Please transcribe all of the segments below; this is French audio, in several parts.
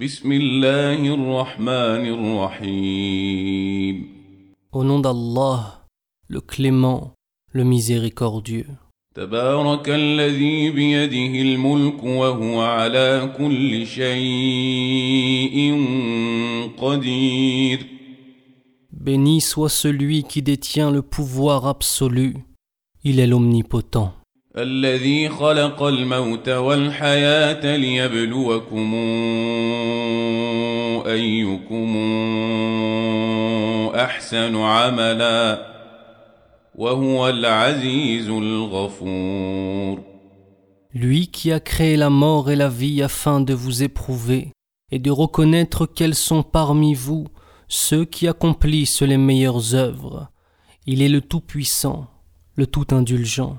بسم الله الرحمن الرحيم Au nom d'Allah, le clément, le miséricordieux. تبارك الذي بيده الملك وهو على كل شيء قدير Béni soit celui qui détient le pouvoir absolu. Il est l'omnipotent. الذي خلق الموت والحياة ليبلوكم أيكم أحسن عملا وهو العزيز الغفور Lui qui a créé la mort et la vie afin de vous éprouver et de reconnaître quels sont parmi vous ceux qui accomplissent les meilleures œuvres. Il est le Tout-Puissant, le Tout-Indulgent.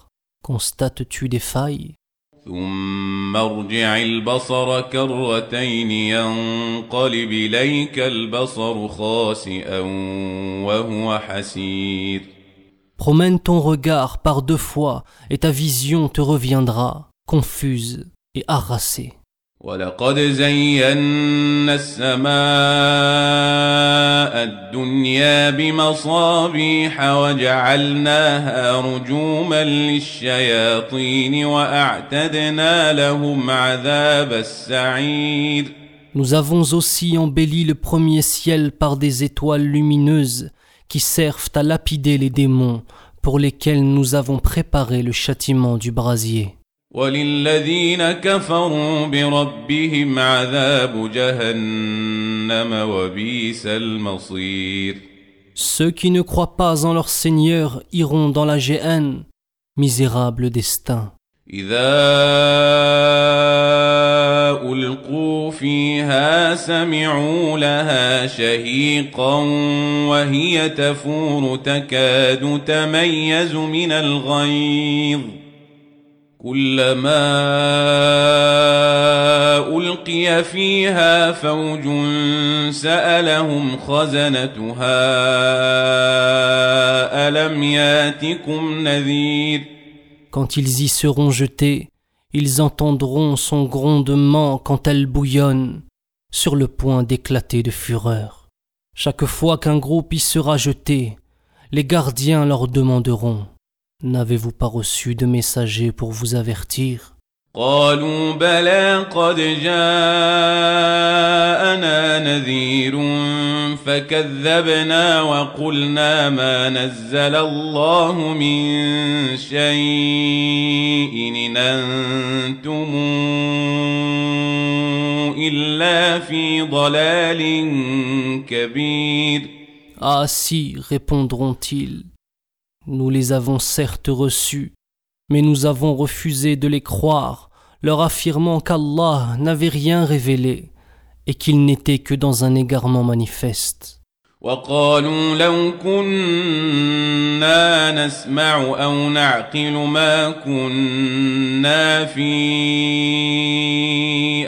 Constates-tu des failles ثم ارجع البصر كرتين ينقلب إليك البصر خاسئا وهو حسير Promène ton regard par deux fois et ta vision te reviendra, confuse et harassée. ولقد زينا السماء الدنيا بمصابيح وجعلناها رجوما للشياطين وأعتدنا لهم عذاب السعير Nous avons aussi embelli le premier ciel par des étoiles lumineuses qui servent à lapider les démons pour lesquels nous avons préparé le châtiment du brasier. وللذين كفروا بربهم عذاب جهنم وبئس المصير Ceux qui ne croient pas en leur Seigneur iront dans la géhenne. Misérable destin. إذا ألقوا فيها سمعوا لها شهيقا وهي تفور تكاد تميز من الغيظ كلما ألقي فيها فوج سألهم خزنتها ألم ياتكم نذير Quand ils y seront jetés, ils entendront son grondement quand elle bouillonne, sur le point d'éclater de fureur. Chaque fois qu'un groupe y sera jeté, les gardiens leur demanderont N'avez-vous pas reçu de messager pour vous avertir قالوا بلى قد جاءنا نذير فكذبنا وقلنا ما نزل الله من شيء إن أنتم إلا في ضلال كبير Ah si, répondront-ils, nous les avons certes reçus, mais nous avons refusé de les croire, leur affirmant qu'Allah n'avait rien révélé et qu'il n'était que dans un égarement manifeste. وقالوا لو كنا نسمع أو نعقل ما كنا في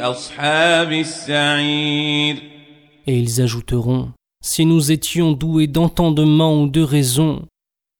أصحاب السعير Et ils ajouteront, si nous étions doués d'entendement ou de raison,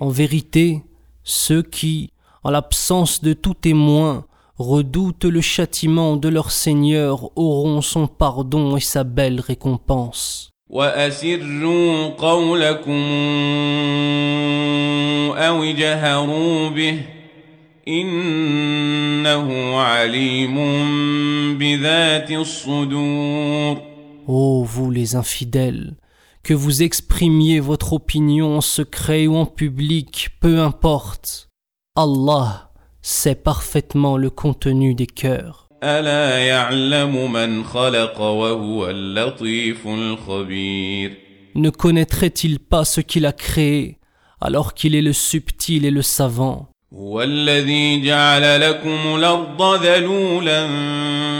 En vérité, ceux qui, en l'absence de tout témoin, redoutent le châtiment de leur Seigneur auront son pardon et sa belle récompense. وأسروا قولكم أو اجهروا به إنه عليم بذات الصدور Ô vous les infidèles, que vous exprimiez votre opinion en secret ou en public, peu importe. Allah sait parfaitement le contenu des cœurs. Ne connaîtrait-il pas ce qu'il a créé alors qu'il est le subtil et le savant? هو الذي جعل لكم الأرض ذلولا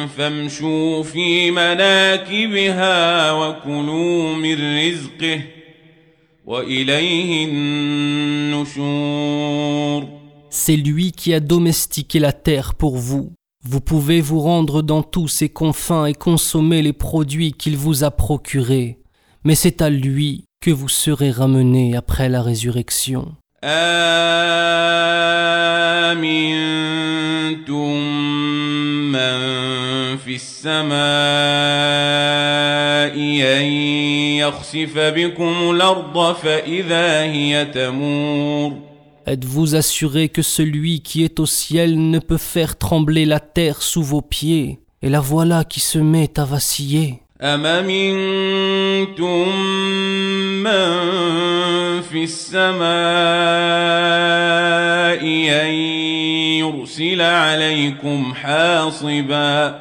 فامشوا في مناكبها وكلوا من رزقه وإليه النشور C'est lui qui a domestiqué la terre pour vous. Vous pouvez vous rendre dans tous ses confins et consommer les produits qu'il vous a procurés. Mais c'est à lui que vous serez ramenés après la résurrection. أمنتم من في السماء أن يخسف بكم الأرض فإذا هي تمور Êtes-vous assuré que celui qui est au ciel ne peut faire trembler la terre sous vos pieds Et la voilà qui se met à vaciller. أم أمنتم من في السماء أن يرسل عليكم حاصبا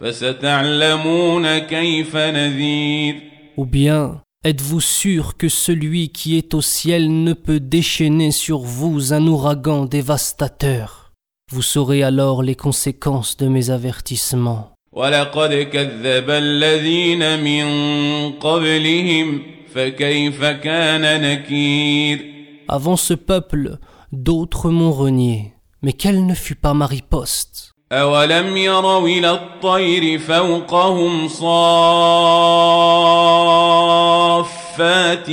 فستعلمون كيف نذير Ou bien, êtes-vous sûr que celui qui est au ciel ne peut déchaîner sur vous un ouragan dévastateur Vous saurez alors les conséquences de mes avertissements. ولقد كذب الذين من قبلهم فكيف كان نكير Avant ce peuple, d'autres m'ont renié. Mais quelle ne fut pas ma riposte أولم يروا إلى الطير فوقهم صافات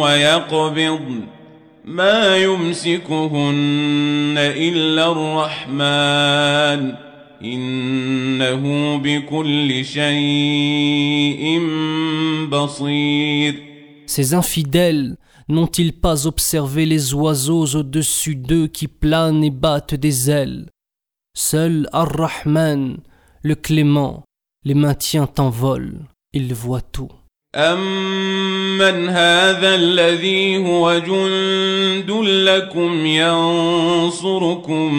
ويقبضن ما يمسكهن إلا الرحمن إنه بكل شيء بصير Ces infidèles n'ont-ils pas observé les oiseaux au-dessus d'eux qui planent et battent des ailes Seul Ar-Rahman, le clément, les maintient en vol. Il voit tout. أمن هذا الذي هو جند لكم ينصركم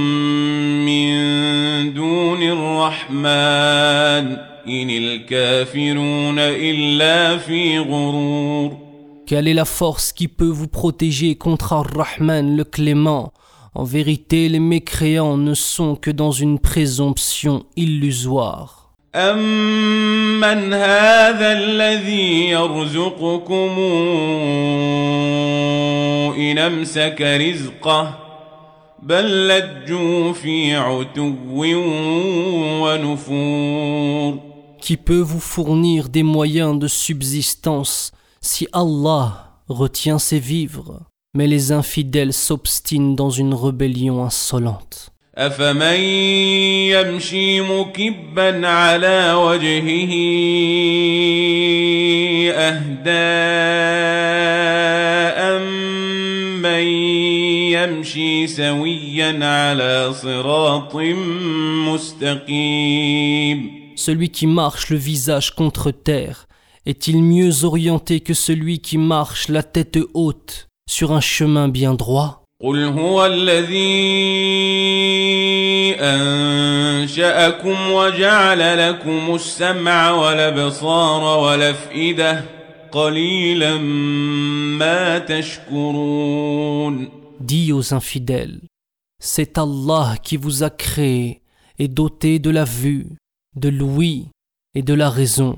إن الكافرون إلا في غرور Quelle est la force qui peut vous protéger contre Ar-Rahman, le clément En vérité, les mécréants ne sont que dans une présomption illusoire. أمن هذا الذي يرزقكم إن أمسك رزقه بل لجوا في عتو ونفور Qui peut vous fournir des moyens de subsistance si Allah retient ses vivres Mais les infidèles s'obstinent dans une rébellion insolente. أفمن يمشي مكبا على وجهه أهدى أمن يمشي سويا على صراط مستقيم Celui qui marche le visage contre terre est-il mieux orienté que celui qui marche la tête haute sur un chemin bien droit قل هو الذي أنشأكم وجعل لكم السمع والأبصار والأفئدة قليلا ما تشكرون Dis aux infidèles, c'est Allah qui vous a créé et doté de la vue, de l'ouïe et de la raison,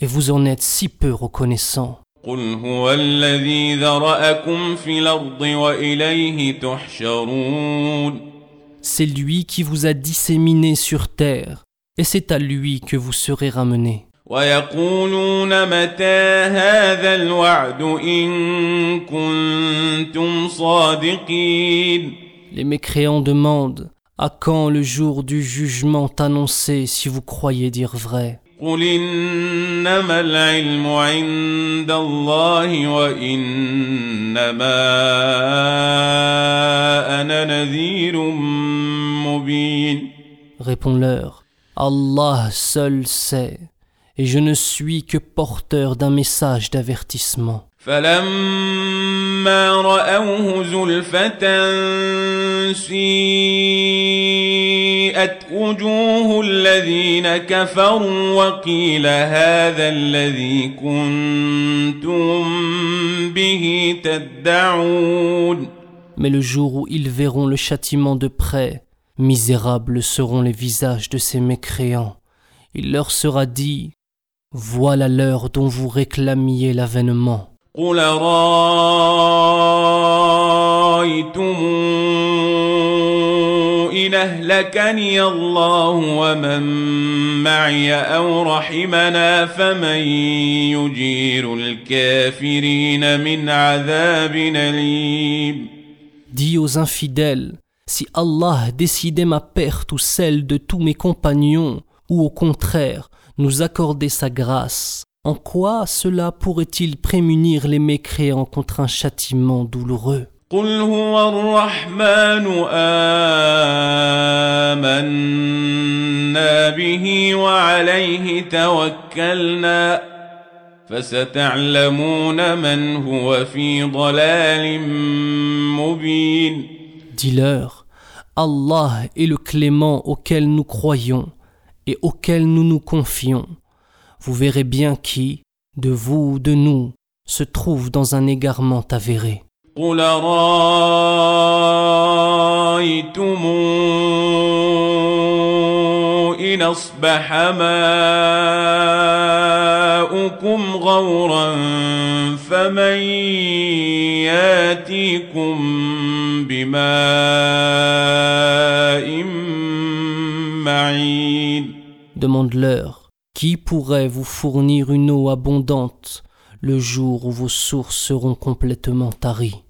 et vous en êtes si peu reconnaissant. C'est lui qui vous a disséminé sur terre, et c'est à lui que vous serez ramenés. Les mécréants demandent À quand le jour du jugement annoncé si vous croyez dire vrai قل إنما العلم عند الله وإنما أنا نذير مبين Réponds-leur, Allah seul sait, et je ne suis que porteur d'un message d'avertissement. فلما رأوه زلفة سيئت وجوه الذين كفروا وقيل هذا الذي كنتم به تدعون Mais le jour où ils verront le châtiment de près, misérables seront les visages de ces mécréants. Il leur sera dit, Voilà l'heure dont vous réclamiez l'avènement. قل رأيتم إن أهلكني الله ومن معي أو رحمنا فمن يجير الكافرين من عذاب أليم Dis aux infidèles, si Allah décidait ma perte ou celle de tous mes compagnons, ou au contraire nous accordait sa grâce, en quoi cela pourrait-il prémunir les mécréants contre un châtiment douloureux قل هو الرحمن آمنا به وعليه توكلنا فستعلمون من هو في ضلال مبين Dis-leur, Allah est le clément auquel nous croyons et auquel nous nous confions. Vous verrez bien qui, de vous ou de nous, se trouve dans un égarement avéré. قل رأيتم إن أصبح ماؤكم غورا فمن ياتيكم بماء معين Demande-leur, qui pourrait vous fournir une eau abondante le jour où vos sources seront complètement taries?